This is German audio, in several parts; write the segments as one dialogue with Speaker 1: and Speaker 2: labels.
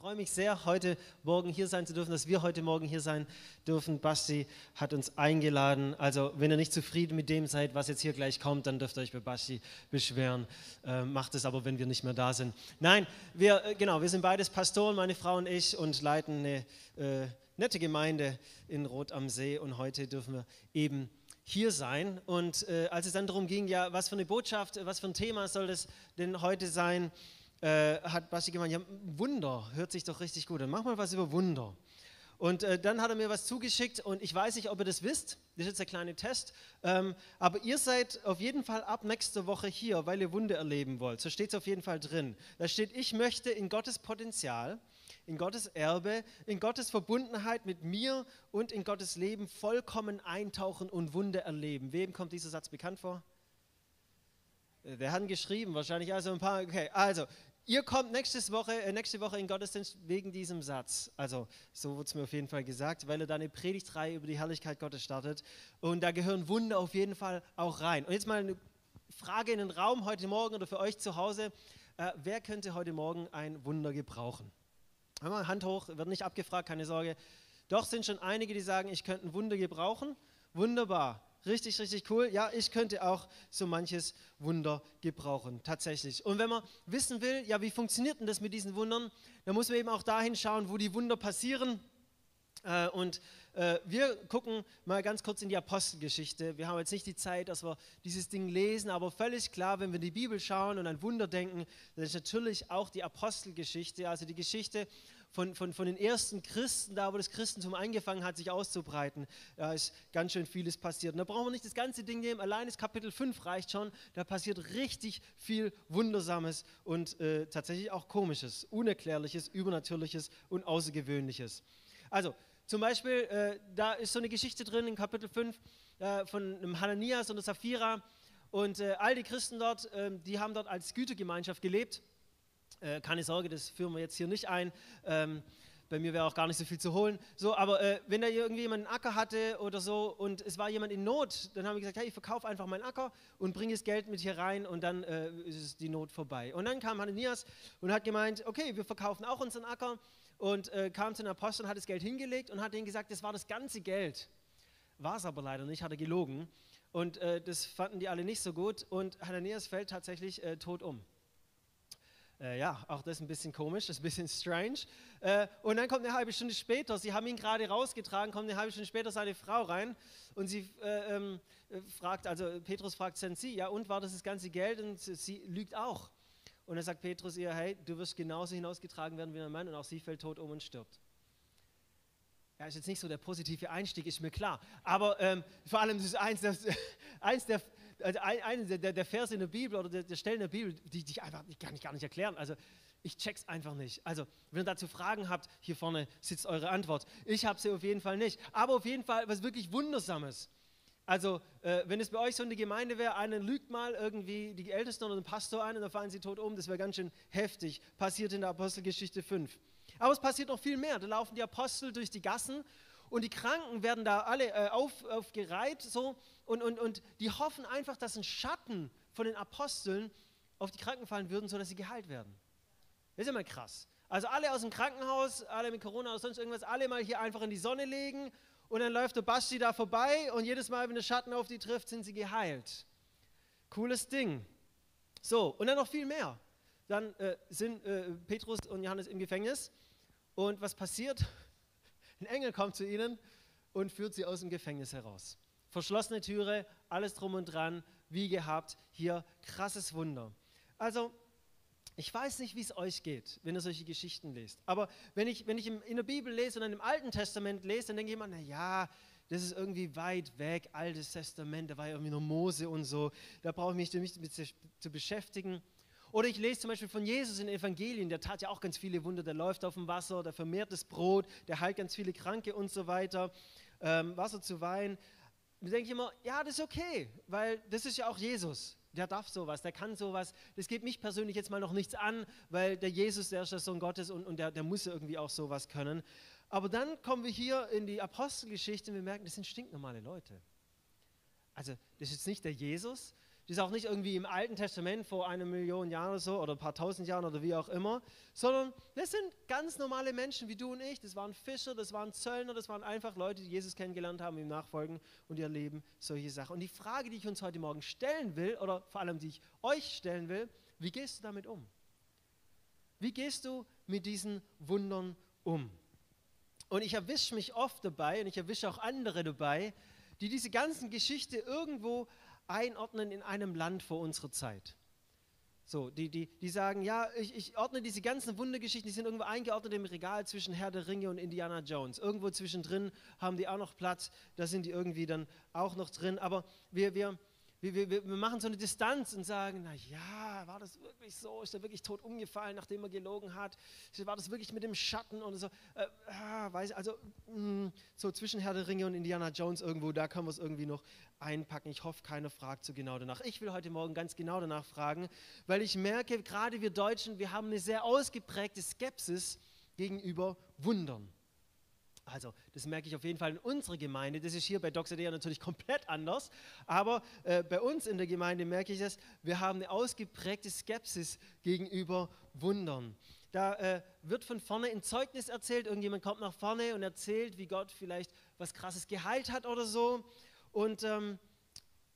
Speaker 1: freue mich sehr, heute Morgen hier sein zu dürfen, dass wir heute Morgen hier sein dürfen. Basti hat uns eingeladen. Also, wenn ihr nicht zufrieden mit dem seid, was jetzt hier gleich kommt, dann dürft ihr euch bei Basti beschweren. Äh, macht es aber, wenn wir nicht mehr da sind. Nein, wir, äh, genau, wir sind beides Pastoren, meine Frau und ich, und leiten eine äh, nette Gemeinde in Rot am See. Und heute dürfen wir eben hier sein. Und äh, als es dann darum ging, ja, was für eine Botschaft, was für ein Thema soll das denn heute sein? Äh, hat Basti gemeint, ja, Wunder hört sich doch richtig gut an. Mach mal was über Wunder. Und äh, dann hat er mir was zugeschickt und ich weiß nicht, ob ihr das wisst. Das ist jetzt der kleine Test. Ähm, aber ihr seid auf jeden Fall ab nächster Woche hier, weil ihr Wunder erleben wollt. So steht es auf jeden Fall drin. Da steht, ich möchte in Gottes Potenzial, in Gottes Erbe, in Gottes Verbundenheit mit mir und in Gottes Leben vollkommen eintauchen und Wunder erleben. Wem kommt dieser Satz bekannt vor? Äh, der hat geschrieben, wahrscheinlich also ein paar. Okay, also ihr kommt nächstes Woche, äh, nächste Woche in Gottesdienst wegen diesem Satz. Also, so wurde es mir auf jeden Fall gesagt, weil er da eine Predigtreihe über die Herrlichkeit Gottes startet. Und da gehören Wunder auf jeden Fall auch rein. Und jetzt mal eine Frage in den Raum heute Morgen oder für euch zu Hause. Äh, wer könnte heute Morgen ein Wunder gebrauchen? Mal Hand hoch, wird nicht abgefragt, keine Sorge. Doch sind schon einige, die sagen, ich könnte ein Wunder gebrauchen. Wunderbar. Richtig, richtig cool. Ja, ich könnte auch so manches Wunder gebrauchen, tatsächlich. Und wenn man wissen will, ja, wie funktioniert denn das mit diesen Wundern, dann muss man eben auch dahin schauen, wo die Wunder passieren. Äh, und äh, wir gucken mal ganz kurz in die Apostelgeschichte. Wir haben jetzt nicht die Zeit, dass wir dieses Ding lesen, aber völlig klar, wenn wir in die Bibel schauen und an Wunder denken, dann ist natürlich auch die Apostelgeschichte, also die Geschichte von, von, von den ersten Christen, da wo das Christentum angefangen hat, sich auszubreiten, da ist ganz schön vieles passiert. Und da brauchen wir nicht das ganze Ding nehmen, allein das Kapitel 5 reicht schon, da passiert richtig viel Wundersames und äh, tatsächlich auch Komisches, Unerklärliches, Übernatürliches und Außergewöhnliches. Also, zum Beispiel, äh, da ist so eine Geschichte drin in Kapitel 5 äh, von einem Hananias und einer Sapphira. Und äh, all die Christen dort, ähm, die haben dort als Gütergemeinschaft gelebt. Äh, keine Sorge, das führen wir jetzt hier nicht ein. Ähm, bei mir wäre auch gar nicht so viel zu holen. So, aber äh, wenn da irgendwie jemand einen Acker hatte oder so und es war jemand in Not, dann haben wir gesagt, hey, ich verkaufe einfach meinen Acker und bringe das Geld mit hier rein und dann äh, ist die Not vorbei. Und dann kam Hananias und hat gemeint, okay, wir verkaufen auch unseren Acker und äh, kam zu den Aposteln, hat das Geld hingelegt und hat ihnen gesagt, das war das ganze Geld. War es aber leider nicht, hat er gelogen. Und äh, das fanden die alle nicht so gut und Hananias fällt tatsächlich äh, tot um. Äh, ja, auch das ist ein bisschen komisch, das ist ein bisschen strange. Äh, und dann kommt eine halbe Stunde später, sie haben ihn gerade rausgetragen, kommt eine halbe Stunde später seine Frau rein und sie äh, ähm, äh, fragt, also Petrus fragt, sind Sie, ja und war das das ganze Geld? Und sie lügt auch. Und dann sagt Petrus ihr, hey, du wirst genauso hinausgetragen werden wie ein Mann und auch sie fällt tot um und stirbt. Ja, ist jetzt nicht so der positive Einstieg, ist mir klar. Aber ähm, vor allem ist es eins, das, eins der, also eine der, der Verse in der Bibel oder der, der Stellen in der Bibel, die, die ich einfach die kann ich gar nicht erklären. Also ich check's einfach nicht. Also, wenn ihr dazu Fragen habt, hier vorne sitzt eure Antwort. Ich habe sie auf jeden Fall nicht. Aber auf jeden Fall was wirklich Wundersames. Also, äh, wenn es bei euch so eine Gemeinde wäre, einer lügt mal irgendwie die Ältesten oder den Pastor ein und dann fallen sie tot um, das wäre ganz schön heftig. Passiert in der Apostelgeschichte 5. Aber es passiert noch viel mehr. Da laufen die Apostel durch die Gassen und die Kranken werden da alle äh, auf, aufgereiht so und, und, und die hoffen einfach, dass ein Schatten von den Aposteln auf die Kranken fallen würden, sodass sie geheilt werden. Das ist mal krass. Also alle aus dem Krankenhaus, alle mit Corona oder sonst irgendwas, alle mal hier einfach in die Sonne legen und dann läuft der Basti da vorbei und jedes Mal, wenn der Schatten auf die trifft, sind sie geheilt. Cooles Ding. So, und dann noch viel mehr. Dann äh, sind äh, Petrus und Johannes im Gefängnis und was passiert? Ein Engel kommt zu ihnen und führt sie aus dem Gefängnis heraus. Verschlossene Türe, alles drum und dran, wie gehabt, hier krasses Wunder. Also, ich weiß nicht, wie es euch geht, wenn ihr solche Geschichten lest. Aber wenn ich, wenn ich in der Bibel lese und im Alten Testament lese, dann denke ich immer, na ja, das ist irgendwie weit weg, Altes Testament, da war ja irgendwie nur Mose und so, da brauche ich mich damit zu beschäftigen. Oder ich lese zum Beispiel von Jesus in Evangelien, der tat ja auch ganz viele Wunder, der läuft auf dem Wasser, der vermehrt das Brot, der heilt ganz viele Kranke und so weiter, ähm, Wasser zu Wein. Da denke ich immer, ja, das ist okay, weil das ist ja auch Jesus. Der darf sowas, der kann sowas. Das geht mich persönlich jetzt mal noch nichts an, weil der Jesus, der ist der Sohn Gottes und, und der, der muss irgendwie auch sowas können. Aber dann kommen wir hier in die Apostelgeschichte und wir merken, das sind stinknormale Leute. Also, das ist jetzt nicht der Jesus, Die ist auch nicht irgendwie im Alten Testament vor einer Million Jahren oder so oder ein paar tausend Jahren oder wie auch immer, sondern das sind ganz normale Menschen wie du und ich. Das waren Fischer, das waren Zöllner, das waren einfach Leute, die Jesus kennengelernt haben, ihm nachfolgen und ihr Leben solche Sachen. Und die Frage, die ich uns heute Morgen stellen will, oder vor allem die ich euch stellen will, wie gehst du damit um? Wie gehst du mit diesen Wundern um? Und ich erwische mich oft dabei und ich erwische auch andere dabei, die diese ganzen Geschichte irgendwo einordnen in einem Land vor unserer Zeit. So, die, die, die sagen, ja, ich, ich ordne diese ganzen Wundergeschichten, die sind irgendwo eingeordnet im Regal zwischen Herr der Ringe und Indiana Jones. Irgendwo zwischendrin haben die auch noch Platz, da sind die irgendwie dann auch noch drin. Aber wir, wir, wir, wir, wir machen so eine Distanz und sagen, na ja, war das wirklich so? Ist er wirklich tot umgefallen, nachdem er gelogen hat? War das wirklich mit dem Schatten und so? Äh, ah, weiß, also mh, hm, so zwischen Herr der Ringe und Indiana Jones irgendwo, da kann man es irgendwie noch einpacken. Ich hoffe, keiner fragt so genau danach. Ich will heute Morgen ganz genau danach fragen, weil ich merke, gerade wir Deutschen, wir haben eine sehr ausgeprägte Skepsis gegenüber Wundern. Also, das merke ich auf jeden Fall in unserer Gemeinde. Das ist hier bei Doxadea natürlich komplett anders. Aber äh, bei uns in der Gemeinde merke ich das, wir haben eine ausgeprägte Skepsis gegenüber Wundern. Da äh, wird von vorne ein Zeugnis erzählt. Irgendjemand kommt nach vorne und erzählt, wie Gott vielleicht was Krasses geheilt hat oder so. Und ähm,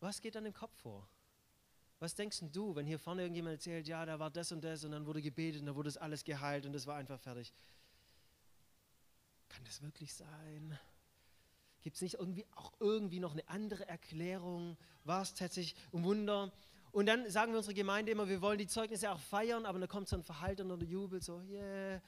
Speaker 1: was geht dann im Kopf vor? Was denkst du, wenn hier vorne irgendjemand erzählt, ja, da war das und das und dann wurde gebetet und dann wurde das alles geheilt und das war einfach fertig? Kann das wirklich sein? Gibt es nicht irgendwie auch irgendwie noch eine andere Erklärung? War es tatsächlich ein Wunder? Und dann sagen wir unsere Gemeinde immer, wir wollen die Zeugnisse auch feiern, aber dann kommt so ein verhaltener Jubel, so, yeah,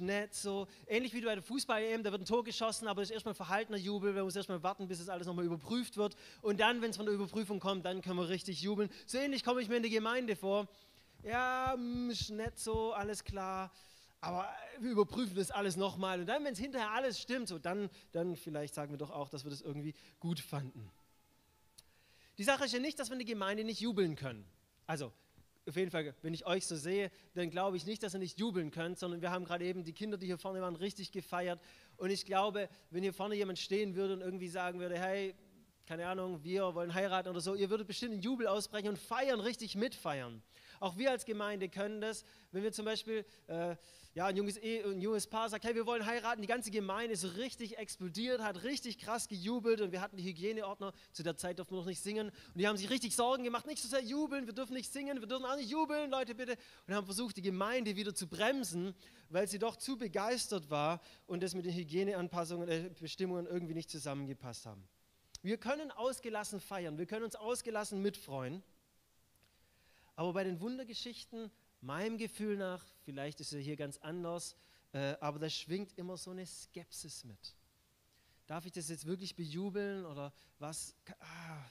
Speaker 1: nett, so. Ähnlich wie bei der Fußball-EM, da wird ein Tor geschossen, aber es ist erstmal ein verhaltener Jubel, wir müssen erstmal warten, bis das alles nochmal überprüft wird. Und dann, wenn es von der Überprüfung kommt, dann können wir richtig jubeln. So ähnlich komme ich mir in der Gemeinde vor. Ja, ist nett so, alles klar aber wir überprüfen das alles nochmal. Und dann, wenn es hinterher alles stimmt, so, dann, dann vielleicht sagen wir doch auch, dass wir das irgendwie gut fanden. Die Sache ist ja nicht, dass wir in der Gemeinde nicht jubeln können. Also, auf jeden Fall, wenn ich euch so sehe, dann glaube ich nicht, dass ihr nicht jubeln könnt, sondern wir haben gerade eben die Kinder, die hier vorne waren, richtig gefeiert. Und ich glaube, wenn hier vorne jemand stehen würde und irgendwie sagen würde, hey, keine Ahnung, wir wollen heiraten oder so, ihr würdet bestimmt einen Jubel ausbrechen und feiern, richtig mitfeiern. Auch wir als Gemeinde können das, wenn wir zum Beispiel äh, ja, ein, junges Ehe, ein junges Paar sagt, hey, wir wollen heiraten, die ganze Gemeinde ist richtig explodiert, hat richtig krass gejubelt und wir hatten die Hygieneordner, zu der Zeit durften wir noch nicht singen und die haben sich richtig Sorgen gemacht, nicht so sehr jubeln, wir dürfen nicht singen, wir dürfen auch nicht jubeln, Leute bitte, und haben versucht, die Gemeinde wieder zu bremsen, weil sie doch zu begeistert war und das mit den Hygieneanpassungen, äh, Bestimmungen irgendwie nicht zusammengepasst haben. Wir können ausgelassen feiern, wir können uns ausgelassen mitfreuen. Aber bei den Wundergeschichten, meinem Gefühl nach, vielleicht ist er hier ganz anders, äh, aber da schwingt immer so eine Skepsis mit. Darf ich das jetzt wirklich bejubeln oder was? Ah,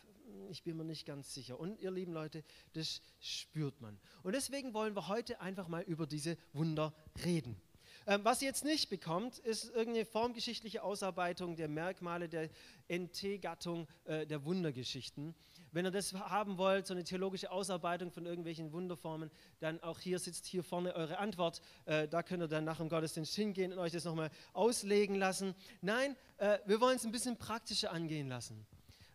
Speaker 1: ich bin mir nicht ganz sicher. Und ihr lieben Leute, das spürt man. Und deswegen wollen wir heute einfach mal über diese Wunder reden. Ähm, was ihr jetzt nicht bekommt, ist irgendeine formgeschichtliche Ausarbeitung der Merkmale der NT-Gattung äh, der Wundergeschichten. Wenn ihr das haben wollt, so eine theologische Ausarbeitung von irgendwelchen Wunderformen, dann auch hier sitzt hier vorne eure Antwort. Äh, da könnt ihr dann nach dem Gottesdienst hingehen und euch das nochmal auslegen lassen. Nein, äh, wir wollen es ein bisschen praktischer angehen lassen.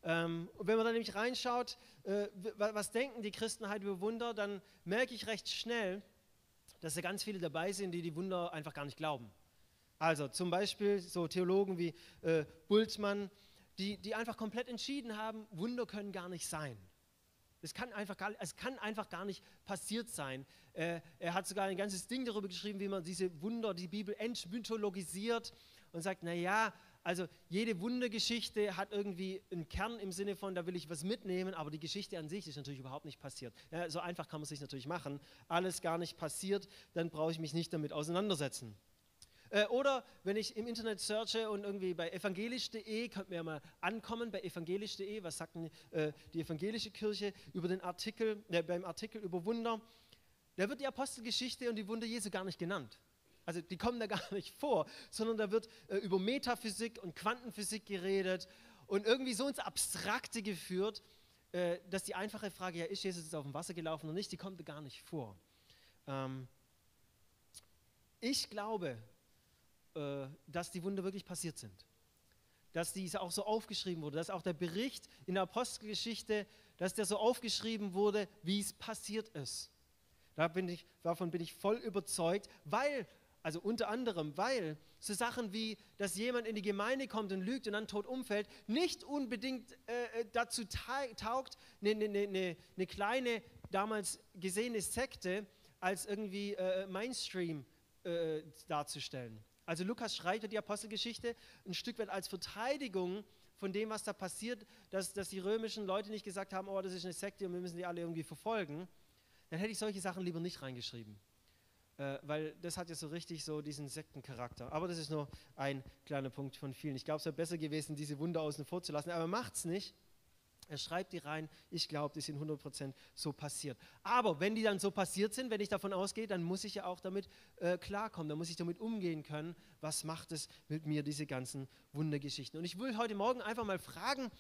Speaker 1: Ähm, wenn man da nämlich reinschaut, äh, was denken die Christen halt über Wunder, dann merke ich recht schnell, dass da ganz viele dabei sind, die die Wunder einfach gar nicht glauben. Also zum Beispiel so Theologen wie äh, Bultmann, die, die einfach komplett entschieden haben, Wunder können gar nicht sein. Es kann einfach gar, es kann einfach gar nicht passiert sein. Äh, er hat sogar ein ganzes Ding darüber geschrieben, wie man diese Wunder, die Bibel entmythologisiert und sagt, naja, also jede Wundergeschichte hat irgendwie einen Kern im Sinne von, da will ich was mitnehmen, aber die Geschichte an sich ist natürlich überhaupt nicht passiert. Ja, so einfach kann man es sich natürlich machen. Alles gar nicht passiert, dann brauche ich mich nicht damit auseinandersetzen. Äh, oder wenn ich im Internet searche und irgendwie bei evangelisch.de, könnt mir ja mal ankommen bei evangelisch.de, was sagt denn, äh, die evangelische Kirche über den Artikel, äh, beim Artikel über Wunder, da wird die Apostelgeschichte und die Wunder Jesu gar nicht genannt. Also die kommen da gar nicht vor, sondern da wird äh, über Metaphysik und Quantenphysik geredet und irgendwie so ins Abstrakte geführt, äh, dass die einfache Frage, ja, ist Jesus jetzt auf dem Wasser gelaufen oder nicht, die kommt da gar nicht vor. Ähm, ich glaube, äh, dass die Wunder wirklich passiert sind. Dass dies auch so aufgeschrieben wurde, dass auch der Bericht in der Apostelgeschichte dass der so aufgeschrieben wurde, wie es passiert ist. Da bin ich, davon bin ich voll überzeugt, weil, also unter anderem, weil so Sachen wie, dass jemand in die Gemeinde kommt und lügt und dann tot umfällt, nicht unbedingt äh, äh dazu taugt, eine, eine, eine, eine, kleine, damals gesehene Sekte als irgendwie äh, Mainstream äh, darzustellen. Also Lukas schreibt die Apostelgeschichte ein Stück weit als Verteidigung von dem, was da passiert, dass, dass die römischen Leute nicht gesagt haben, oh, das ist eine Sekte und wir müssen die alle irgendwie verfolgen, dann hätte ich solche Sachen lieber nicht reingeschrieben. Äh, weil das hat ja so richtig so diesen Sektencharakter. Aber das ist nur ein kleiner Punkt von vielen. Ich glaube, es wäre besser gewesen, diese Wunder außen vor zu lassen, aber macht es nicht. Er schreibt die rein, ich glaube, die sind 100% so passiert. Aber wenn die dann so passiert sind, wenn ich davon ausgehe, dann muss ich ja auch damit äh, klarkommen, dann muss ich damit umgehen können, was macht es mit mir, diese ganzen Wundergeschichten. Und ich will heute Morgen einfach mal fragen,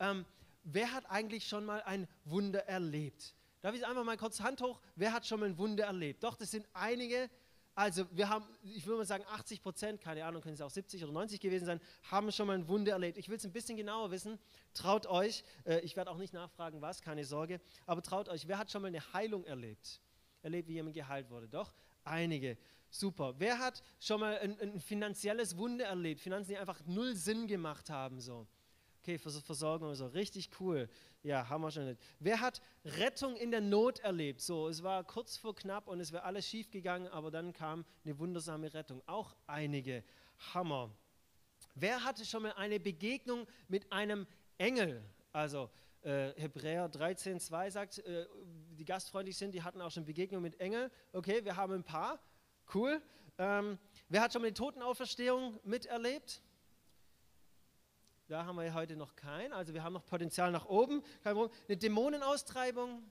Speaker 1: ähm, wer hat eigentlich schon mal ein Wunder erlebt? Darf ich einfach mal kurz Hand hoch? Wer hat schon mal ein Wunder erlebt? Doch, das sind einige, also wir haben, ich würde mal sagen 80 Prozent, keine Ahnung, können es auch 70 oder 90 gewesen sein, haben schon mal ein Wunder erlebt. Ich will es ein bisschen genauer wissen. Traut euch, äh, ich werde auch nicht nachfragen, was, keine Sorge, aber traut euch, wer hat schon mal eine Heilung erlebt? Erlebt, wie jemand geheilt wurde? Doch, einige. Super. Wer hat schon mal ein, ein finanzielles Wunder erlebt? Finanzen, die einfach null Sinn gemacht haben, so. Okay, Versorgung und so, richtig cool. Ja, haben wir schon. Wer hat Rettung in der Not erlebt? So, es war kurz vor knapp und es wäre alles schief gegangen, aber dann kam eine wundersame Rettung. Auch einige. Hammer. Wer hatte schon mal eine Begegnung mit einem Engel? Also, äh, Hebräer 13, 2 sagt, äh, die gastfreundlich sind, die hatten auch schon Begegnung mit Engeln. Okay, wir haben ein paar. Cool. Ähm, wer hat schon mal die Totenauferstehung miterlebt? Da haben wir heute noch keinen. Also wir haben noch Potenzial nach oben. Eine Dämonenaustreibung.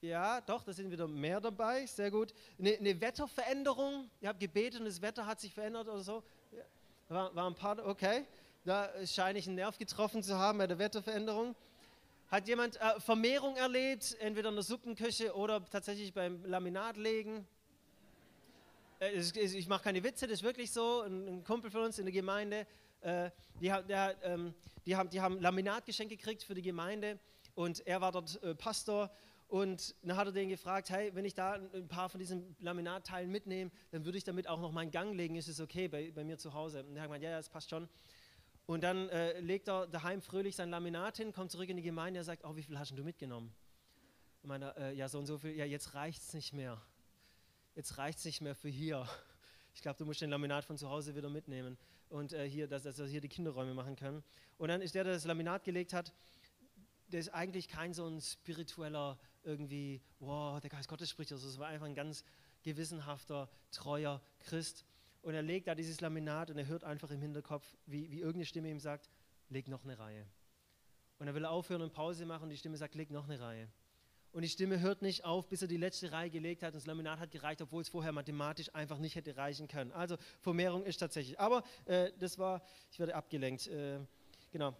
Speaker 1: Ja, doch, da sind wieder mehr dabei. Sehr gut. Eine, eine Wetterveränderung. Ihr habt gebetet und das Wetter hat sich verändert oder so. Ja. War, war ein paar, okay. Da scheine ich einen Nerv getroffen zu haben bei der Wetterveränderung. Hat jemand äh, Vermehrung erlebt, entweder in der Suppenküche oder tatsächlich beim Laminatlegen? Äh, ich mache keine Witze, das ist wirklich so. Ein, ein Kumpel von uns in der Gemeinde äh, die, der, ähm, die, haben, die haben Laminatgeschenk gekriegt für die Gemeinde und er war dort äh, Pastor und dann hat er den gefragt, hey, wenn ich da ein paar von diesen Laminatteilen mitnehme, dann würde ich damit auch noch meinen Gang legen, ist es okay bei, bei mir zu Hause? Und er hat gesagt, ja, ja, das passt schon. Und dann äh, legt er daheim fröhlich sein Laminat hin, kommt zurück in die Gemeinde, er sagt, oh, wie viel hast du mitgenommen? Und meiner, äh, ja, so und so viel, ja, jetzt reicht es nicht mehr. Jetzt reicht es nicht mehr für hier. Ich glaube, du musst den Laminat von zu Hause wieder mitnehmen und äh, hier, dass, dass wir hier die Kinderräume machen können. Und dann ist der, der das Laminat gelegt hat, der ist eigentlich kein so ein spiritueller irgendwie, wow, der Geist Gottes spricht. Also es war einfach ein ganz gewissenhafter, treuer Christ. Und er legt da dieses Laminat und er hört einfach im Hinterkopf, wie, wie irgendeine Stimme ihm sagt, leg noch eine Reihe. Und er will aufhören und Pause machen und die Stimme sagt, leg noch eine Reihe. Und die Stimme hört nicht auf, bis er die letzte Reihe gelegt hat und das Laminat hat gereicht, obwohl es vorher mathematisch einfach nicht hätte reichen können. Also Vermehrung ist tatsächlich. Aber äh, das war, ich werde abgelenkt. Äh, genau.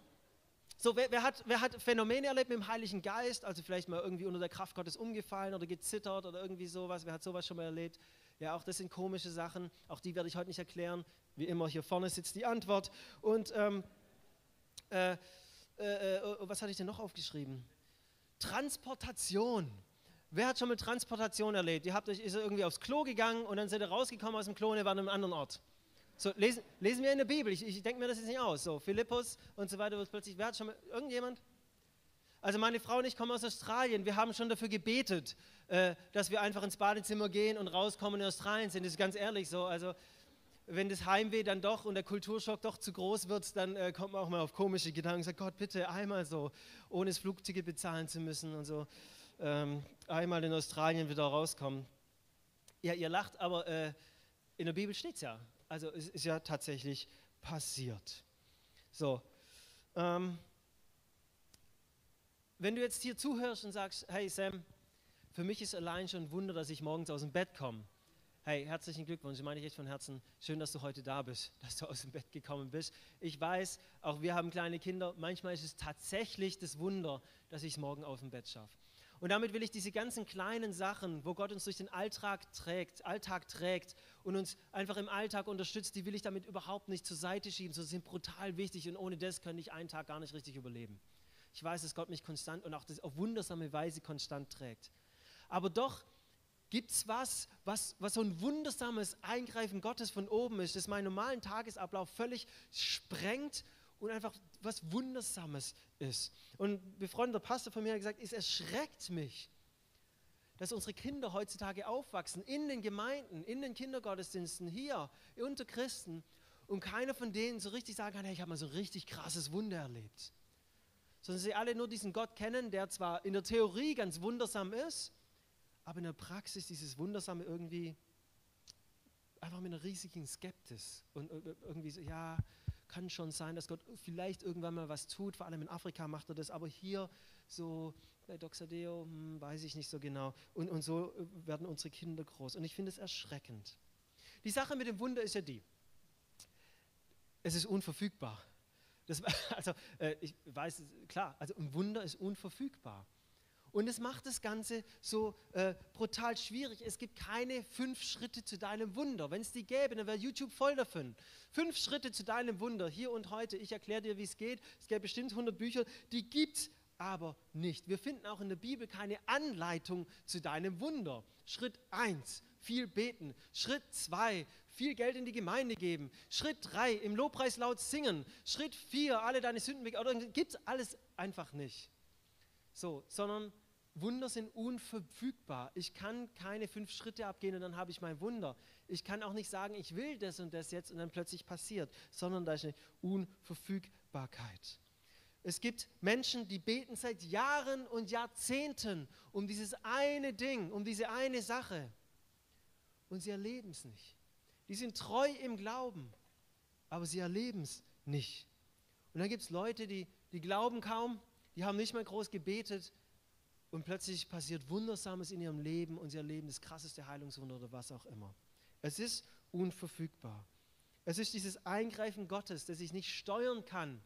Speaker 1: So, wer, wer, hat, wer hat Phänomene erlebt mit dem Heiligen Geist? Also vielleicht mal irgendwie unter der Kraft Gottes umgefallen oder gezittert oder irgendwie sowas. Wer hat sowas schon mal erlebt? Ja, auch das sind komische Sachen. Auch die werde ich heute nicht erklären. Wie immer, hier vorne sitzt die Antwort. Und ähm, äh, äh, äh was hatte ich denn noch aufgeschrieben? Transportation. Wer hat schon mit Transportation erlebt? Ihr habt euch ist irgendwie aufs Klo gegangen und dann seid ihr rausgekommen aus dem Klo und ihr wart an einem anderen Ort. So, lesen, lesen wir in der Bibel. Ich, ich denke mir das jetzt nicht aus. So, Philippus und so weiter wird plötzlich. Wer hat schon mal, irgendjemand? Also meine Frau und ich kommen aus Australien. Wir haben schon dafür gebetet, äh, dass wir einfach ins Badezimmer gehen und rauskommen in Australien sind. Das ist ganz ehrlich so. Also wenn das Heimweh dann doch und der Kulturschock doch zu groß wird, dann äh, kommt man auch mal auf komische Gedanken und sagt, Gott, bitte einmal so, ohne das Flugticket bezahlen zu müssen und so, ähm, einmal in Australien wieder rauskommen. Ja, ihr lacht, aber äh, in der Bibel steht es ja. Also es ist ja tatsächlich passiert. So, ähm, wenn du jetzt hier zuhörst und sagst, hey Sam, für mich ist allein schon ein Wunder, dass ich morgens aus dem Bett komme Hey, herzlichen Glückwunsch, meine ich echt von Herzen. Schön, dass du heute da bist, dass du aus dem Bett gekommen bist. Ich weiß, auch wir haben kleine Kinder. Manchmal ist es tatsächlich das Wunder, dass ich es morgen aus dem Bett schaffe. Und damit will ich diese ganzen kleinen Sachen, wo Gott uns durch den Alltag trägt, Alltag trägt und uns einfach im Alltag unterstützt, die will ich damit überhaupt nicht zur Seite schieben. Sie sind brutal wichtig und ohne das könnte ich einen Tag gar nicht richtig überleben. Ich weiß, dass Gott mich konstant und auch das auf wundersame Weise konstant trägt. Aber doch gibt es was, was, was so ein wundersames Eingreifen Gottes von oben ist, das meinen normalen Tagesablauf völlig sprengt und einfach was Wundersames ist. Und befreundeter Pastor von mir hat gesagt, es erschreckt mich, dass unsere Kinder heutzutage aufwachsen in den Gemeinden, in den Kindergottesdiensten, hier unter Christen und keiner von denen so richtig sagen kann, hey, ich habe mal so ein richtig krasses Wunder erlebt. Sondern sie alle nur diesen Gott kennen, der zwar in der Theorie ganz wundersam ist, aber in der Praxis dieses Wundersame irgendwie einfach mit einer riesigen Skeptis und irgendwie so, ja, kann schon sein, dass Gott vielleicht irgendwann mal was tut, vor allem in Afrika macht er das, aber hier so bei Doxadeo hm, weiß ich nicht so genau. Und, und so äh, werden unsere Kinder groß. Und ich finde es erschreckend. Die Sache mit dem Wunder ist ja die, es ist unverfügbar. Das, also äh, ich weiß, klar, also ein Wunder ist unverfügbar. Und es macht das Ganze so äh, brutal schwierig. Es gibt keine fünf Schritte zu deinem Wunder. Wenn es die gäbe, dann wäre YouTube voll davon. Fünf Schritte zu deinem Wunder, hier und heute. Ich erkläre dir, wie es geht. Es gäbe bestimmt 100 Bücher, die gibt es aber nicht. Wir finden auch in der Bibel keine Anleitung zu deinem Wunder. Schritt 1, viel beten. Schritt 2, viel Geld in die Gemeinde geben. Schritt 3, im Lobpreis laut singen. Schritt 4, alle deine Sünden weg. Gibt es alles einfach nicht. So, sondern Wunder sind unverfügbar. Ich kann keine fünf Schritte abgehen und dann habe ich mein Wunder. Ich kann auch nicht sagen, ich will das und das jetzt und dann plötzlich passiert, sondern da ist eine Unverfügbarkeit. Es gibt Menschen, die beten seit Jahren und Jahrzehnten um dieses eine Ding, um diese eine Sache und sie erleben es nicht. Die sind treu im Glauben, aber sie erleben es nicht. Und dann gibt es Leute, die, die glauben kaum, die haben nicht mal groß gebetet, und plötzlich passiert Wundersames in ihrem Leben und sie erleben das krasseste Heilungswunder oder was auch immer. Es ist unverfügbar. Es ist dieses Eingreifen Gottes, das ich nicht steuern kann,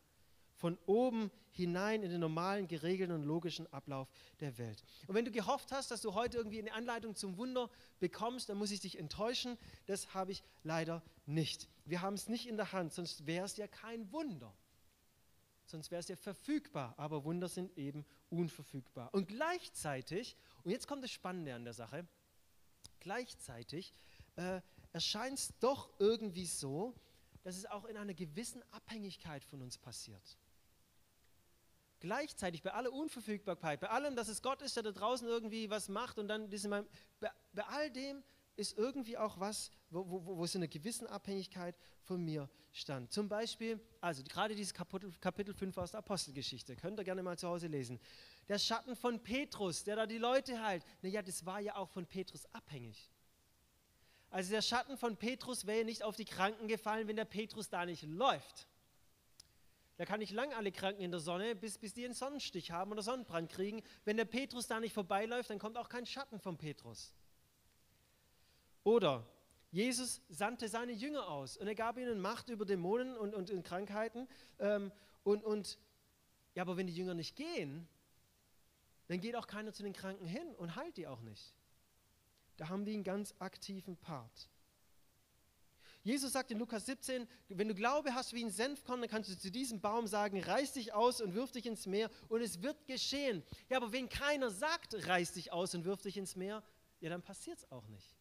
Speaker 1: von oben hinein in den normalen, geregelten und logischen Ablauf der Welt. Und wenn du gehofft hast, dass du heute irgendwie eine Anleitung zum Wunder bekommst, dann muss ich dich enttäuschen. Das habe ich leider nicht. Wir haben es nicht in der Hand, sonst wäre es ja kein Wunder sonst wäre es ja verfügbar, aber Wunder sind eben unverfügbar. Und gleichzeitig, und jetzt kommt das Spannende an der Sache, gleichzeitig äh, erscheint es doch irgendwie so, dass es auch in einer gewissen Abhängigkeit von uns passiert. Gleichzeitig bei aller Unverfügbarkeit, bei allem, dass es Gott ist, der da draußen irgendwie was macht und dann bei, bei all dem ist irgendwie auch was, wo, wo, wo es in einer gewissen Abhängigkeit von mir stand. Zum Beispiel, also gerade dieses Kapitel, Kapitel 5 aus der Apostelgeschichte, könnt ihr gerne mal zu Hause lesen. Der Schatten von Petrus, der da die Leute heilt, naja, das war ja auch von Petrus abhängig. Also der Schatten von Petrus wäre nicht auf die Kranken gefallen, wenn der Petrus da nicht läuft. Da kann ich lang alle Kranken in der Sonne, bis, bis die einen Sonnenstich haben oder Sonnenbrand kriegen. Wenn der Petrus da nicht vorbeiläuft, dann kommt auch kein Schatten von Petrus. Oder Jesus sandte seine Jünger aus und er gab ihnen Macht über Dämonen und, und, und Krankheiten. Ähm, und, und ja, aber wenn die Jünger nicht gehen, dann geht auch keiner zu den Kranken hin und heilt die auch nicht. Da haben die einen ganz aktiven Part. Jesus sagt in Lukas 17, wenn du Glaube hast wie ein Senfkorn, dann kannst du zu diesem Baum sagen, reiß dich aus und wirf dich ins Meer und es wird geschehen. Ja, aber wenn keiner sagt, reiß dich aus und wirf dich ins Meer, ja, dann passiert es auch nicht.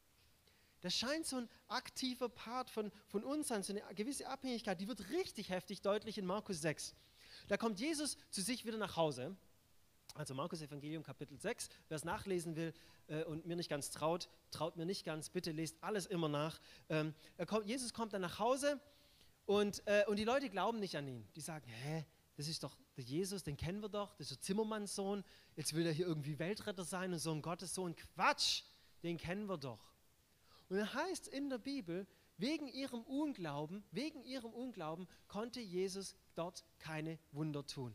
Speaker 1: Das scheint so ein aktiver Part von, von uns sein, so eine gewisse Abhängigkeit, die wird richtig heftig deutlich in Markus 6. Da kommt Jesus zu sich wieder nach Hause. Also Markus Evangelium Kapitel 6, wer es nachlesen will äh, und mir nicht ganz traut, traut mir nicht ganz, bitte lest alles immer nach. Ähm, kommt, Jesus kommt dann nach Hause und, äh, und die Leute glauben nicht an ihn. Die sagen, hä, das ist doch der Jesus, den kennen wir doch, das ist der Zimmermanns Sohn, jetzt will er hier irgendwie Weltretter sein und so ein Gottessohn. Quatsch, den kennen wir doch. Und dann heißt in der Bibel, wegen ihrem Unglauben, wegen ihrem Unglauben konnte Jesus dort keine Wunder tun.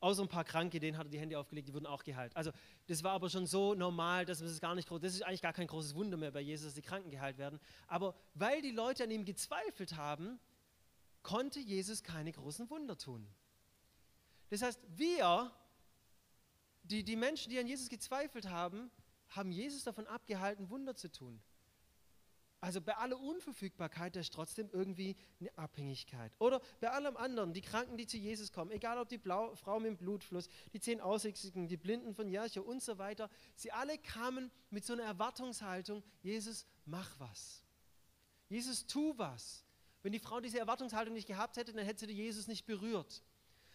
Speaker 1: Außer ein paar Kranke, denen hat er die Hände aufgelegt, die wurden auch geheilt. Also das war aber schon so normal, dass es gar nicht groß, das ist eigentlich gar kein großes Wunder mehr bei Jesus, dass die Kranken geheilt werden. Aber weil die Leute an ihm gezweifelt haben, konnte Jesus keine großen Wunder tun. Das heißt, wir, die, die Menschen, die an Jesus gezweifelt haben, haben Jesus davon abgehalten, Wunder zu tun. Also bei aller Unverfügbarkeit, da ist trotzdem irgendwie eine Abhängigkeit. Oder bei allem anderen, die Kranken, die zu Jesus kommen, egal ob die Blau, Frau mit dem Blutfluss, die zehn Aussätzigen, die Blinden von Jericho und so weiter, sie alle kamen mit so einer Erwartungshaltung, Jesus, mach was. Jesus, tu was. Wenn die Frau diese Erwartungshaltung nicht gehabt hätte, dann hätte sie Jesus nicht berührt.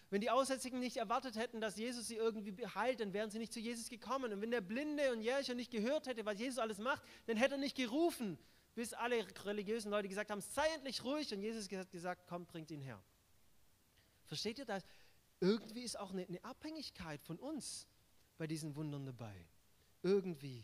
Speaker 1: Wenn die Aussätzigen nicht erwartet hätten, dass Jesus sie irgendwie heilt, dann wären sie nicht zu Jesus gekommen. Und wenn der Blinde und Jericho nicht gehört hätte, was Jesus alles macht, dann hätte er nicht gerufen bis alle religiösen Leute gesagt haben, sei endlich ruhig und Jesus hat gesagt, komm, bringt ihn her. Versteht ihr das? Irgendwie ist auch eine, eine Abhängigkeit von uns bei diesen Wundern dabei. Irgendwie.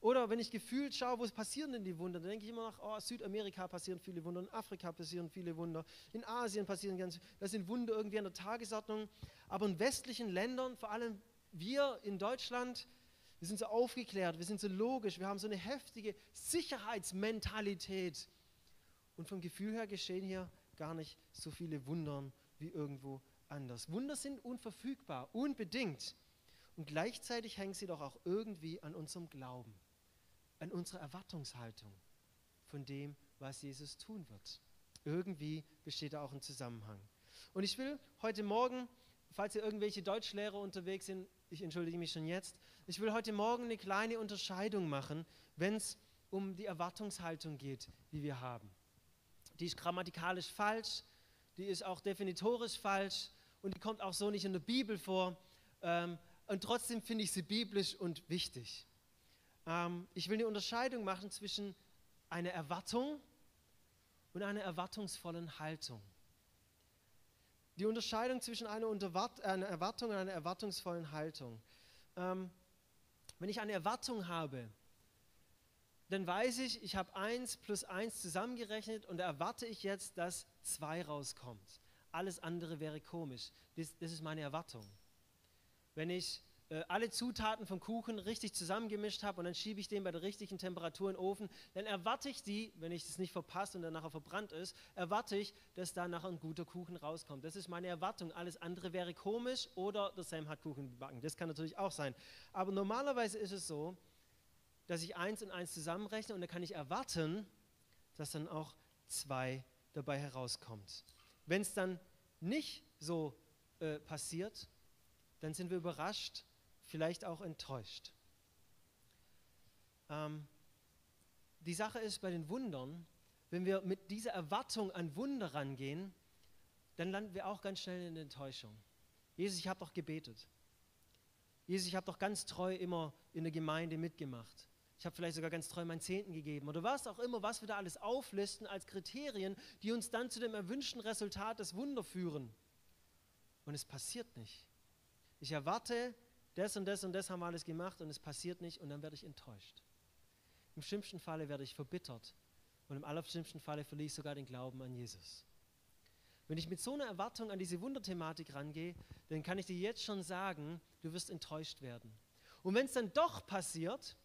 Speaker 1: Oder wenn ich gefühlt schaue, wo passieren denn die Wunder, dann denke ich immer nach, oh, Südamerika passieren viele Wunder, in Afrika passieren viele Wunder, in Asien passieren ganz, das sind Wunder irgendwie an der Tagesordnung. Aber in westlichen Ländern, vor allem wir in Deutschland, wir sind so aufgeklärt, wir sind so logisch, wir haben so eine heftige Sicherheitsmentalität. Und vom Gefühl her geschehen hier gar nicht so viele Wunder wie irgendwo anders. Wunder sind unverfügbar, unbedingt. Und gleichzeitig hängen sie doch auch irgendwie an unserem Glauben, an unserer Erwartungshaltung von dem, was Jesus tun wird. Irgendwie besteht da auch ein Zusammenhang. Und ich will heute Morgen, falls ihr irgendwelche Deutschlehrer unterwegs sind, ich entschuldige mich schon jetzt, ich will heute Morgen eine kleine Unterscheidung machen, wenn es um die Erwartungshaltung geht, die wir haben. Die ist grammatikalisch falsch, die ist auch definitorisch falsch und die kommt auch so nicht in der Bibel vor. Ähm, und trotzdem finde ich sie biblisch und wichtig. Ähm, ich will eine Unterscheidung machen zwischen einer Erwartung und einer erwartungsvollen Haltung. Die Unterscheidung zwischen einer, einer Erwartung und einer erwartungsvollen Haltung. Ähm, wenn ich eine Erwartung habe, dann weiß ich, ich habe 1 plus 1 zusammengerechnet und erwarte ich jetzt, dass 2 rauskommt. Alles andere wäre komisch. Das, das ist meine Erwartung. Wenn ich äh, alle Zutaten vom Kuchen richtig zusammengemischt habe und dann schiebe ich den bei der richtigen Temperatur in den Ofen, dann erwarte ich die, wenn ich es nicht verpasse und dann nachher verbrannt ist, erwarte ich, dass da nachher ein guter Kuchen rauskommt. Das ist meine Erwartung. Alles andere wäre komisch oder der Sam hat Kuchen gebacken. Das kann natürlich auch sein. Aber normalerweise ist es so, dass ich eins und eins zusammenrechne und dann kann ich erwarten, dass dann auch zwei dabei herauskommt. Wenn es dann nicht so äh, passiert, dann sind wir überrascht vielleicht auch enttäuscht. Ähm, die Sache ist bei den Wundern, wenn wir mit dieser Erwartung an Wunder rangehen, dann landen wir auch ganz schnell in Enttäuschung. Jesus, ich habe doch gebetet. Jesus, ich habe doch ganz treu immer in der Gemeinde mitgemacht. Ich habe vielleicht sogar ganz treu meinen Zehnten gegeben oder was auch immer, was wir da alles auflisten als Kriterien, die uns dann zu dem erwünschten Resultat des Wunder führen. Und es passiert nicht. Ich erwarte das und das und das haben wir alles gemacht und es passiert nicht und dann werde ich enttäuscht. Im schlimmsten Falle werde ich verbittert und im allerschlimmsten Falle verliere ich sogar den Glauben an Jesus. Wenn ich mit so einer Erwartung an diese Wunderthematik rangehe, dann kann ich dir jetzt schon sagen, du wirst enttäuscht werden. Und wenn es dann doch passiert,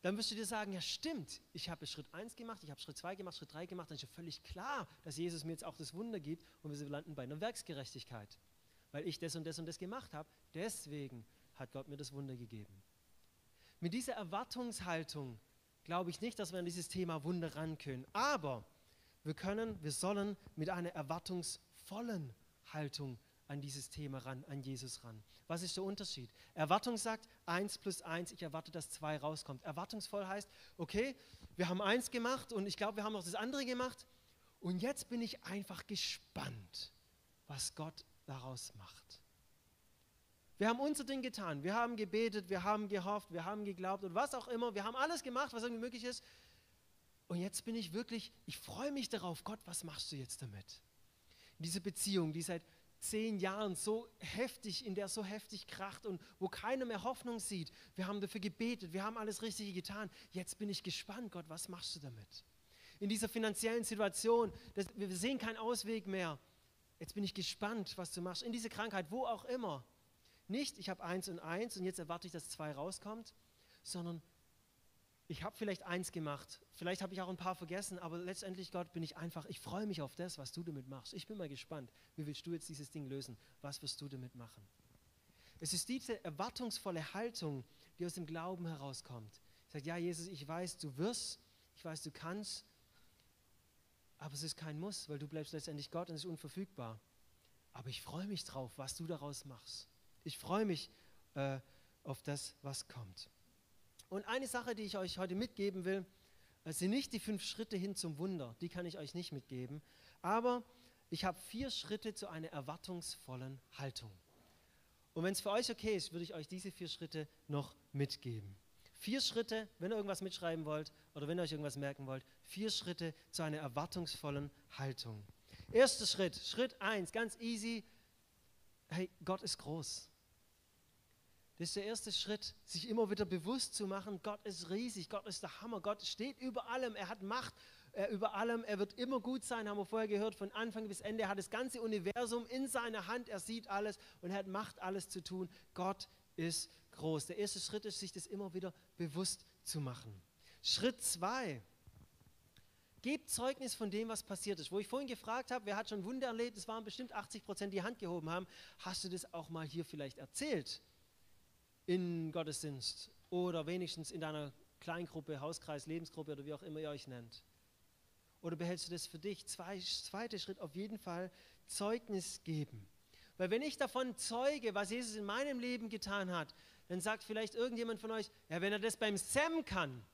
Speaker 1: dann wirst du dir sagen, ja stimmt, ich habe Schritt 1 gemacht, ich habe Schritt 2 gemacht, Schritt 3 gemacht, dann ist ja völlig klar, dass Jesus mir jetzt auch das Wunder gibt und wir landen bei einer Werksgerechtigkeit weil ich das und das und das gemacht habe. Deswegen hat Gott mir das Wunder gegeben. Mit dieser Erwartungshaltung glaube ich nicht, dass wir an dieses Thema Wunder ran können. Aber wir können, wir sollen mit einer erwartungsvollen Haltung an dieses Thema ran, an Jesus ran. Was ist der Unterschied? Erwartung sagt 1 plus 1, ich erwarte, dass 2 rauskommt. Erwartungsvoll heißt, okay, wir haben 1 gemacht und ich glaube, wir haben noch das andere gemacht und jetzt bin ich einfach gespannt, was Gott daraus macht. Wir haben unser Ding getan, wir haben gebetet, wir haben gehofft, wir haben geglaubt und was auch immer, wir haben alles gemacht, was irgendwie möglich ist. Und jetzt bin ich wirklich, ich freue mich darauf, Gott, was machst du jetzt damit? Diese Beziehung, die seit zehn Jahren so heftig, in der so heftig kracht und wo keiner mehr Hoffnung sieht. Wir haben dafür gebetet, wir haben alles Richtige getan. Jetzt bin ich gespannt, Gott, was machst du damit? In dieser finanziellen Situation, das, wir sehen keinen Ausweg mehr. Jetzt bin ich gespannt, was du machst in diese Krankheit, wo auch immer. Nicht, ich habe eins und eins und jetzt erwarte ich, dass zwei rauskommt, sondern ich habe vielleicht eins gemacht, vielleicht habe ich auch ein paar vergessen, aber letztendlich, Gott, bin ich einfach, ich freue mich auf das, was du damit machst. Ich bin mal gespannt, wie willst du jetzt dieses Ding lösen? Was wirst du damit machen? Es ist diese erwartungsvolle Haltung, die aus dem Glauben herauskommt. Sage, ja, Jesus, ich weiß, du wirst ich weiß, du kannst, aber es ist kein Muss, weil du bleibst letztendlich Gott und es ist unverfügbar. Aber ich freue mich drauf, was du daraus machst. Ich freue mich äh, auf das, was kommt. Und eine Sache, die ich euch heute mitgeben will, sind nicht die fünf Schritte hin zum Wunder, die kann ich euch nicht mitgeben, aber ich habe vier Schritte zu einer erwartungsvollen Haltung. Und wenn es für euch okay ist, würde ich euch diese vier Schritte noch mitgeben. Vier Schritte, wenn ihr irgendwas mitschreiben wollt oder wenn ihr euch irgendwas merken wollt, vier Schritte zu einer erwartungsvollen Haltung. Erster Schritt, Schritt eins, ganz easy. Hey, Gott ist groß. Das ist der erste Schritt, sich immer wieder bewusst zu machen, Gott ist riesig, Gott ist der Hammer, Gott steht über allem, er hat Macht er über allem, er wird immer gut sein, haben wir vorher gehört, von Anfang bis Ende, er hat das ganze Universum in seiner Hand, er sieht alles und er hat Macht, alles zu tun. Gott ist groß. Der erste Schritt ist, sich das immer wieder bewusst zu machen. Schritt zwei, Gebt Zeugnis von dem, was passiert ist. Wo ich vorhin gefragt habe, wer hat schon Wunder erlebt, es waren bestimmt 80 Prozent, die Hand gehoben haben. Hast du das auch mal hier vielleicht erzählt? In Gottesdienst oder wenigstens in deiner Kleingruppe, Hauskreis, Lebensgruppe oder wie auch immer ihr euch nennt? Oder behältst du das für dich? Zwei, zweiter Schritt, auf jeden Fall Zeugnis geben. Weil wenn ich davon zeuge, was Jesus in meinem Leben getan hat, dann sagt vielleicht irgendjemand von euch, ja, wenn er das beim Sam kann,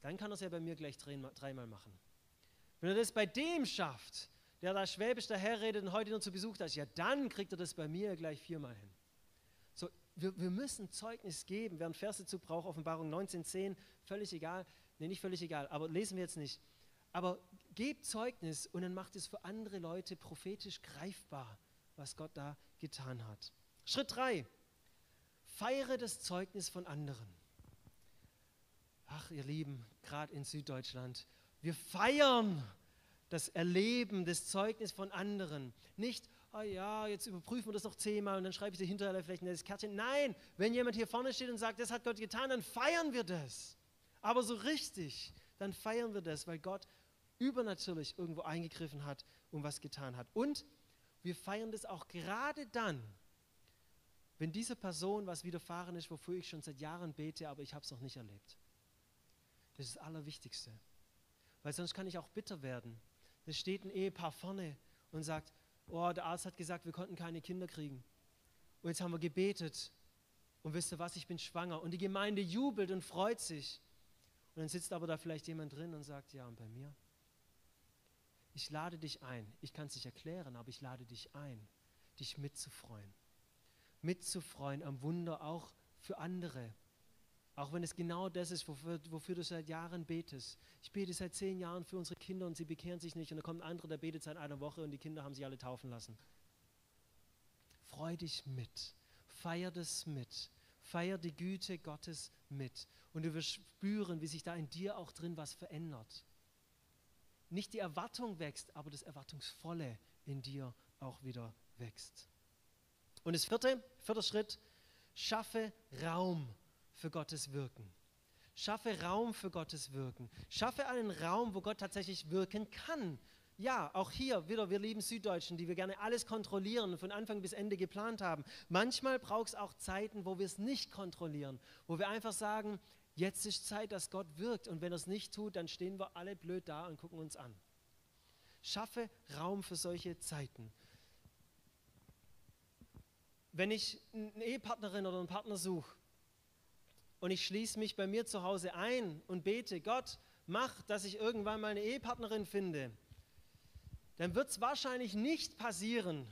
Speaker 1: dann kann er es ja bei mir gleich dreimal machen. Wenn er das bei dem schafft, der da schwäbisch daherredet und heute nur zu Besuch da ist, ja, dann kriegt er das bei mir gleich viermal hin. So, wir, wir müssen Zeugnis geben. Wer einen Vers dazu braucht, Offenbarung 19,10, völlig egal. Nee, nicht völlig egal, aber lesen wir jetzt nicht. Aber gebt Zeugnis und dann macht es für andere Leute prophetisch greifbar, was Gott da getan hat. Schritt 3. Feiere das Zeugnis von anderen. Ach, ihr Lieben, gerade in Süddeutschland, wir feiern das Erleben, das Zeugnis von anderen. Nicht, ah ja, jetzt überprüfen wir das noch zehnmal und dann schreibe ich dir hinterher vielleicht ein Kärtchen. Nein, wenn jemand hier vorne steht und sagt, das hat Gott getan, dann feiern wir das. Aber so richtig, dann feiern wir das, weil Gott übernatürlich irgendwo eingegriffen hat und was getan hat. Und wir feiern das auch gerade dann, wenn dieser Person was widerfahren ist, wofür ich schon seit Jahren bete, aber ich habe es noch nicht erlebt. Das ist das Allerwichtigste weil sonst kann ich auch bitter werden. Da steht ein Ehepaar vorne und sagt, oh, der Arzt hat gesagt, wir konnten keine Kinder kriegen. Und jetzt haben wir gebetet und wisst ihr was, ich bin schwanger. Und die Gemeinde jubelt und freut sich. Und dann sitzt aber da vielleicht jemand drin und sagt, ja, und bei mir? Ich lade dich ein. Ich kann es nicht erklären, aber ich lade dich ein, dich mitzufreuen. Mitzufreuen am Wunder auch für andere. Auch wenn es genau das ist, wofür, wofür, du seit Jahren betest. Ich bete seit zehn Jahren für unsere Kinder und sie bekehren sich nicht. Und dann kommt ein anderer, der betet seit einer Woche und die Kinder haben sich alle taufen lassen. Freu dich mit. Feier das mit. Feier die Güte Gottes mit. Und du wirst spüren, wie sich da in dir auch drin was verändert. Nicht die Erwartung wächst, aber das Erwartungsvolle in dir auch wieder wächst. Und das vierte, vierter Schritt, schaffe Raum für Gottes Wirken. Schaffe Raum für Gottes Wirken. Schaffe einen Raum, wo Gott tatsächlich wirken kann. Ja, auch hier wieder, wir lieben Süddeutschen, die wir gerne alles kontrollieren und von Anfang bis Ende geplant haben. Manchmal braucht es auch Zeiten, wo wir es nicht kontrollieren, wo wir einfach sagen, jetzt ist Zeit, dass Gott wirkt und wenn er es nicht tut, dann stehen wir alle blöd da und gucken uns an. Schaffe Raum für solche Zeiten. Wenn ich eine Ehepartnerin oder einen Partner suche, und ich schließe mich bei mir zu Hause ein und bete, Gott, mach, dass ich irgendwann mal eine Ehepartnerin finde, dann wird es wahrscheinlich nicht passieren,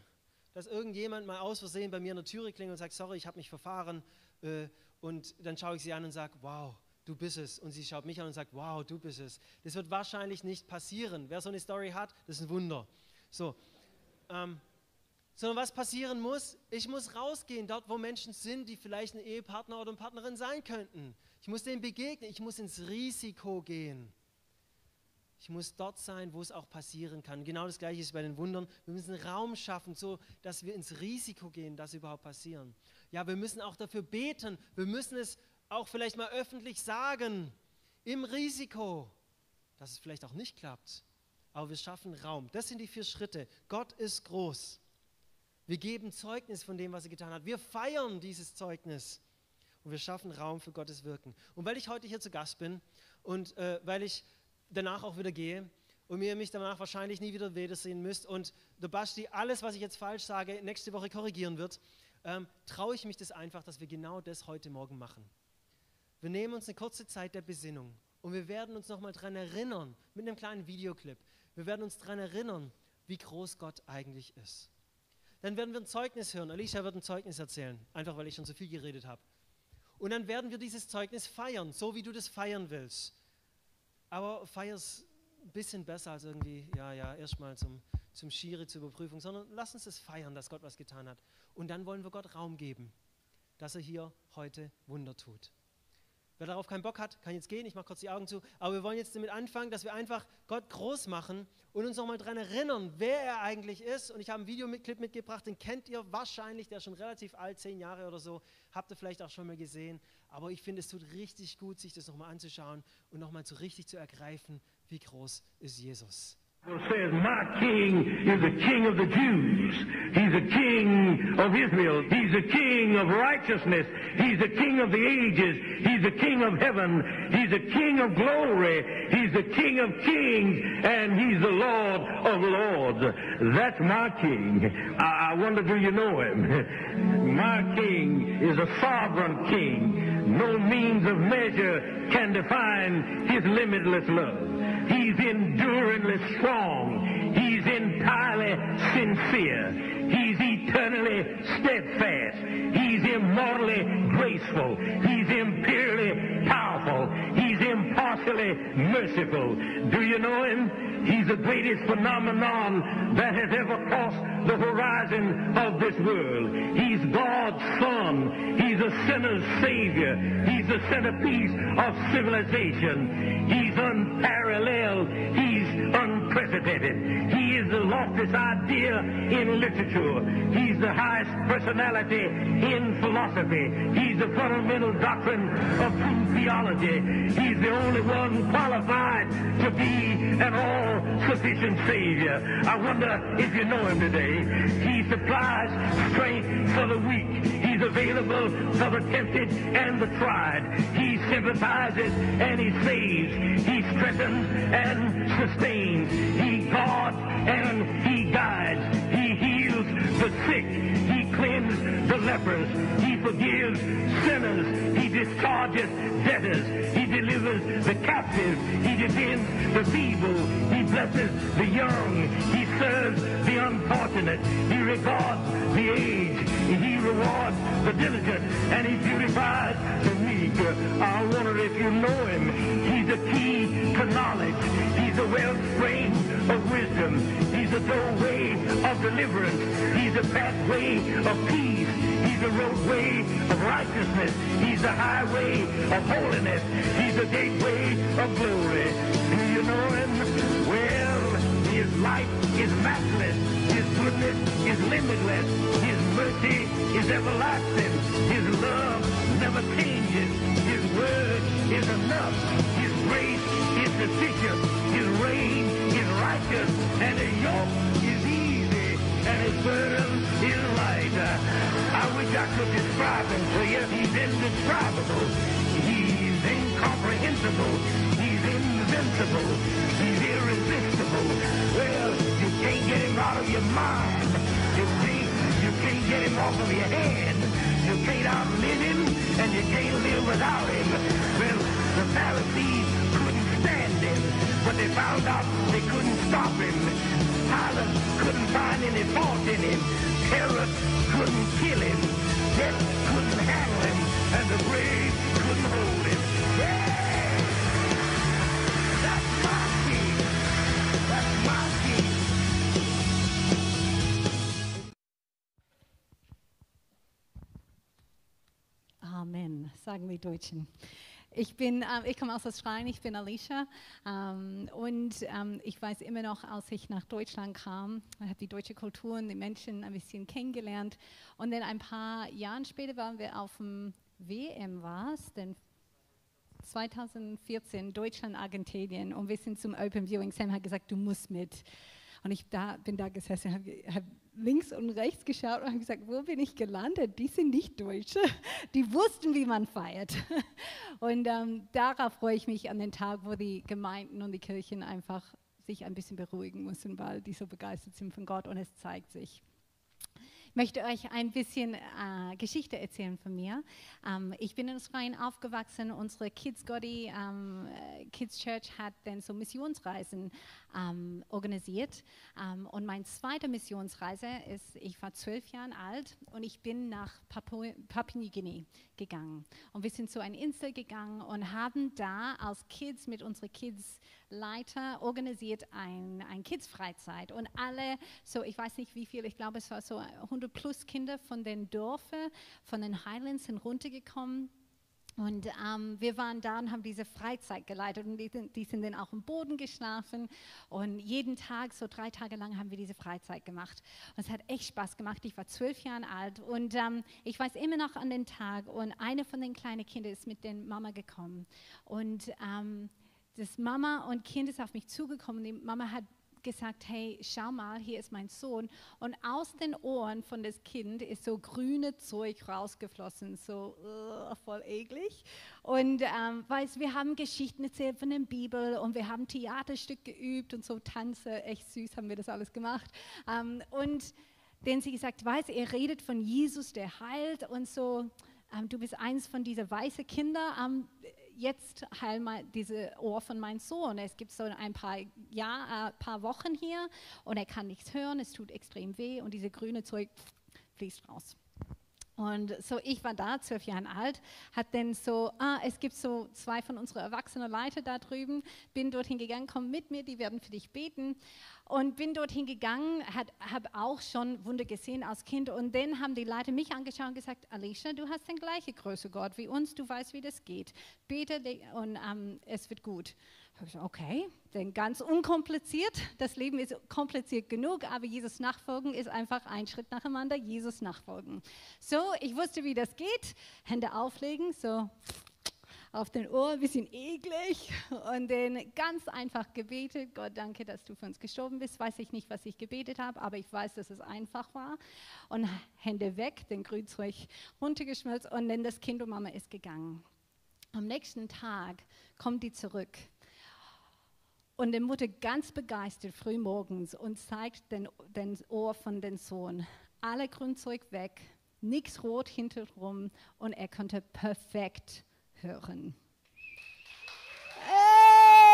Speaker 1: dass irgendjemand mal aus Versehen bei mir in der Türe klingelt und sagt, sorry, ich habe mich verfahren. Äh, und dann schaue ich sie an und sage, wow, du bist es. Und sie schaut mich an und sagt, wow, du bist es. Das wird wahrscheinlich nicht passieren. Wer so eine Story hat, das ist ein Wunder. So, ähm, sondern was passieren muss, ich muss rausgehen, dort wo Menschen sind, die vielleicht ein Ehepartner oder eine Partnerin sein könnten. Ich muss denen begegnen, ich muss ins Risiko gehen. Ich muss dort sein, wo es auch passieren kann. Genau das gleiche ist bei den Wundern. Wir müssen Raum schaffen, so dass wir ins Risiko gehen, dass sie überhaupt passieren. Ja, wir müssen auch dafür beten. Wir müssen es auch vielleicht mal öffentlich sagen, im Risiko, dass es vielleicht auch nicht klappt. Aber wir schaffen Raum. Das sind die vier Schritte. Gott ist groß. Wir geben Zeugnis von dem, was er getan hat. Wir feiern dieses Zeugnis und wir schaffen Raum für Gottes Wirken. Und weil ich heute hier zu Gast bin und äh, weil ich danach auch wieder gehe und mir mich danach wahrscheinlich nie wieder wiedersehen müsst und der Basti alles, was ich jetzt falsch sage, nächste Woche korrigieren wird, ähm, traue ich mich das einfach, dass wir genau das heute Morgen machen. Wir nehmen uns eine kurze Zeit der Besinnung und wir werden uns nochmal daran erinnern, mit einem kleinen Videoclip, wir werden uns daran erinnern, wie groß Gott eigentlich ist. Dann werden wir ein Zeugnis hören. Alicia wird ein Zeugnis erzählen, einfach weil ich schon so viel geredet habe. Und dann werden wir dieses Zeugnis feiern, so wie du das feiern willst. Aber feier es ein bisschen besser als irgendwie, ja, ja, erstmal zum, zum Schiri, zur Überprüfung, sondern lass uns es feiern, dass Gott was getan hat. Und dann wollen wir Gott Raum geben, dass er hier heute Wunder tut. Wer darauf keinen Bock hat, kann jetzt gehen. Ich mache kurz die Augen zu. Aber wir wollen jetzt damit anfangen, dass wir einfach Gott groß machen und uns nochmal daran erinnern, wer er eigentlich ist. Und ich habe einen Videoclip mitgebracht, den kennt ihr wahrscheinlich, der ist schon relativ alt, zehn Jahre oder so. Habt ihr vielleicht auch schon mal gesehen. Aber ich finde, es tut richtig gut, sich das nochmal anzuschauen und nochmal so richtig zu ergreifen, wie groß ist Jesus.
Speaker 2: Says, My king is the king of the Jews. He's the king of Israel. He's the king of righteousness. He's the king of the ages. He's the king of heaven. He's the king of glory. He's the king of kings. And he's the Lord of lords. That's my king. I, I wonder, do you know him? my king is a sovereign king. No means of measure can define his limitless love. He's enduringly strong. He's entirely sincere. He's eternally steadfast. He's immortally graceful. He's imperially powerful. He's impartially merciful. Do you know him? He's the greatest phenomenon that has ever crossed the horizon of this world. He's God's Son. He's a sinner's Savior. He's the centerpiece of civilization. He's unparalleled. He's unprecedented. He is the loftiest idea in literature. He's the highest personality in philosophy. He's the fundamental doctrine of true theology. He's the only one qualified to be an all-sufficient Savior. I wonder if you know him today. He supplies strength for the weak. He's available for the tempted and the tried. He sympathizes and he saves. He strengthens and sustains. He guards and he guides. He heals the sick. He cleanses the lepers. He forgives sinners. He discharges debtors. He delivers the captive. He defends the feeble. He blesses the young. He serves the unfortunate. He regards the aged. He rewards the diligent. And he beautifies the meek. I wonder if you know him. He's a key to knowledge. He's a wellspring of wisdom. He's a doorway of deliverance. He's a pathway of peace. He's a roadway of righteousness. He's a highway of holiness. He's a gateway of glory. Do you know him? Well, his life is matchless. His goodness is limitless. His mercy is everlasting. His love never changes. His word is enough. His grace is sufficient. His reign is righteous. And his yoke And his burden is light. I wish I could describe him to you. He's indescribable. He's incomprehensible. He's invincible. He's irresistible. Well, you can't get him out of your mind. You can't, you can't get him off of your head. You can't outlive him, and you can't live without him. Well, the Pharisees couldn't stand him, but they found out they couldn't stop him. Pilate couldn't find any fault in him. Herod couldn't kill him. Death couldn't handle him, and the grave couldn't hold him. Yeah! That's my king. That's my king.
Speaker 3: Amen, sagen die Deutschen. Ich, bin, äh, ich komme aus Australien, ich bin Alicia ähm, und ähm, ich weiß immer noch, als ich nach Deutschland kam, habe die deutsche Kultur und die Menschen ein bisschen kennengelernt und dann ein paar Jahre später waren wir auf dem WM, war es, denn 2014 Deutschland, Argentinien und wir sind zum Open Viewing. Sam hat gesagt, du musst mit. Und ich da, bin da gesessen, habe hab links und rechts geschaut und habe gesagt, wo bin ich gelandet? Die sind nicht Deutsche. Die wussten, wie man feiert. Und ähm, darauf freue ich mich an den Tag, wo die Gemeinden und die Kirchen einfach sich ein bisschen beruhigen müssen, weil die so begeistert sind von Gott und es zeigt sich möchte euch ein bisschen äh, Geschichte erzählen von mir. Ähm, ich bin in Australien aufgewachsen. Unsere Kids Gotti ähm, äh, Kids Church hat dann so Missionsreisen ähm, organisiert. Ähm, und meine zweite Missionsreise ist, ich war zwölf Jahre alt und ich bin nach Papua-Neuguinea gegangen. Und wir sind zu einer Insel gegangen und haben da als Kids mit unseren Kids Leiter organisiert ein, ein Kids-Freizeit und alle, so ich weiß nicht wie viel, ich glaube es war so 100 plus Kinder von den Dörfern, von den Highlands sind runtergekommen. Und ähm, wir waren da und haben diese Freizeit geleitet und die, die, sind dann auch im Boden geschlafen und jeden Tag, so drei Tage lang, haben wir diese Freizeit gemacht. Und es hat echt Spaß gemacht. Ich war zwölf Jahre alt und ähm, ich weiß immer noch an den Tag und eine von den kleinen Kindern ist mit der Mama gekommen und ähm, das Mama und Kind ist auf mich zugekommen. Die Mama hat gesagt, hey, schau mal, hier ist mein Sohn. Und aus den Ohren von das Kind ist so grüne Zeug rausgeflossen, so uh, voll eklig. Und ähm, weißt, wir haben Geschichten erzählt von der Bibel und wir haben Theaterstück geübt und so Tanze, echt süß haben wir das alles gemacht. Ähm, und denn sie gesagt, weißt, ihr redet von Jesus, der heilt und so. Ähm, du bist eins von diesen weißen Kindern. Ähm, jetzt heil mal diese Ohr von meinem Sohn. Es gibt so ein paar, ja, ein paar Wochen hier und er kann nichts hören, es tut extrem weh und diese grüne Zeug fließt raus. Und so, ich war da, zwölf Jahre alt, hat dann so, ah, es gibt so zwei von unseren erwachsenen Leute da drüben, bin dorthin gegangen, komm mit mir, die werden für dich beten. Und bin dorthin gegangen, habe auch schon Wunder gesehen als Kind. Und dann haben die Leute mich angeschaut und gesagt, Alicia, du hast den gleichen Größe Gott wie uns, du weißt, wie das geht. Bete und ähm, es wird gut. Ich gesagt, okay, denn ganz unkompliziert. Das Leben ist kompliziert genug, aber Jesus nachfolgen ist einfach ein Schritt nacheinander. Jesus nachfolgen. So, ich wusste, wie das geht. Hände auflegen, so auf den Ohr, ein bisschen eklig und dann ganz einfach gebetet. Gott, danke, dass du für uns gestorben bist. Weiß ich nicht, was ich gebetet habe, aber ich weiß, dass es einfach war. Und Hände weg, den Grünzeug runtergeschmelzt und dann das Kind und Mama ist gegangen. Am nächsten Tag kommt die zurück. Und die Mutter ganz begeistert früh morgens und zeigt den, den Ohr von dem Sohn. Alle Grünzeug weg, nichts rot hinterrum und er konnte perfekt hören. Hey!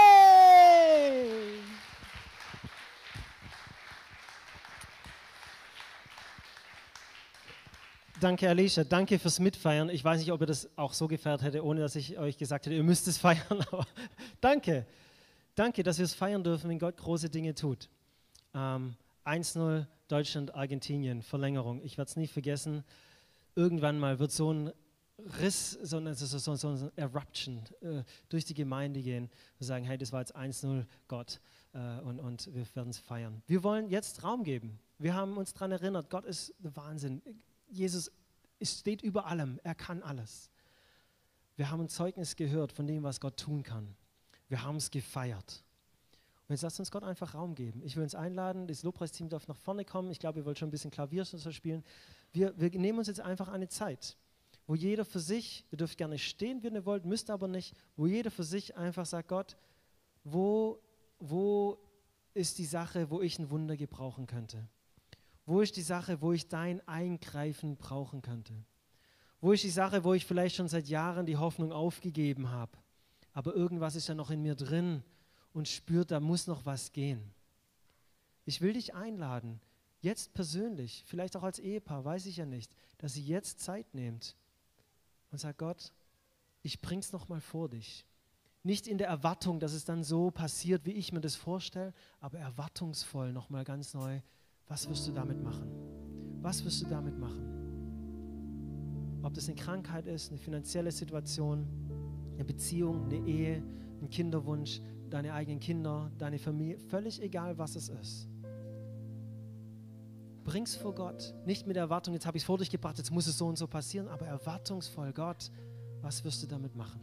Speaker 1: Danke, Alicia. Danke fürs Mitfeiern. Ich weiß nicht, ob ihr das auch so gefeiert hätte, ohne dass ich euch gesagt hätte, ihr müsst es feiern. Aber danke. Danke, dass wir es feiern dürfen, wenn Gott große Dinge tut. Ähm, 1-0 Deutschland, Argentinien, Verlängerung. Ich werde es nie vergessen. Irgendwann mal wird so ein Riss, so eine, so, so, so eine Eruption äh, durch die Gemeinde gehen und sagen, hey, das war jetzt 1-0 Gott äh, und, und wir werden es feiern. Wir wollen jetzt Raum geben. Wir haben uns daran erinnert, Gott ist der Wahnsinn. Jesus steht über allem, er kann alles. Wir haben ein Zeugnis gehört von dem, was Gott tun kann. Wir haben es gefeiert. Und jetzt lasst uns Gott einfach Raum geben. Ich will uns einladen, das Lobpreisteam darf nach vorne kommen. Ich glaube, ihr wollt schon ein bisschen Klavier spielen. Wir, wir nehmen uns jetzt einfach eine Zeit wo jeder für sich, ihr dürft gerne stehen, wenn ihr wollt, müsst aber nicht, wo jeder für sich einfach sagt, Gott, wo, wo ist die Sache, wo ich ein Wunder gebrauchen könnte? Wo ist die Sache, wo ich dein Eingreifen brauchen könnte? Wo ist die Sache, wo ich vielleicht schon seit Jahren die Hoffnung aufgegeben habe, aber irgendwas ist ja noch in mir drin und spürt, da muss noch was gehen. Ich will dich einladen, jetzt persönlich, vielleicht auch als Ehepaar, weiß ich ja nicht, dass ihr jetzt Zeit nehmt und sag Gott, ich bring's noch mal vor dich. Nicht in der Erwartung, dass es dann so passiert, wie ich mir das vorstelle, aber erwartungsvoll noch mal ganz neu. Was wirst du damit machen? Was wirst du damit machen? Ob das eine Krankheit ist, eine finanzielle Situation, eine Beziehung, eine Ehe, ein Kinderwunsch, deine eigenen Kinder, deine Familie, völlig egal, was es ist. Bring's vor Gott. Nicht mit der Erwartung, jetzt habe ich es vor dich gebracht, jetzt muss es so und so passieren, aber erwartungsvoll, Gott, was wirst du damit machen?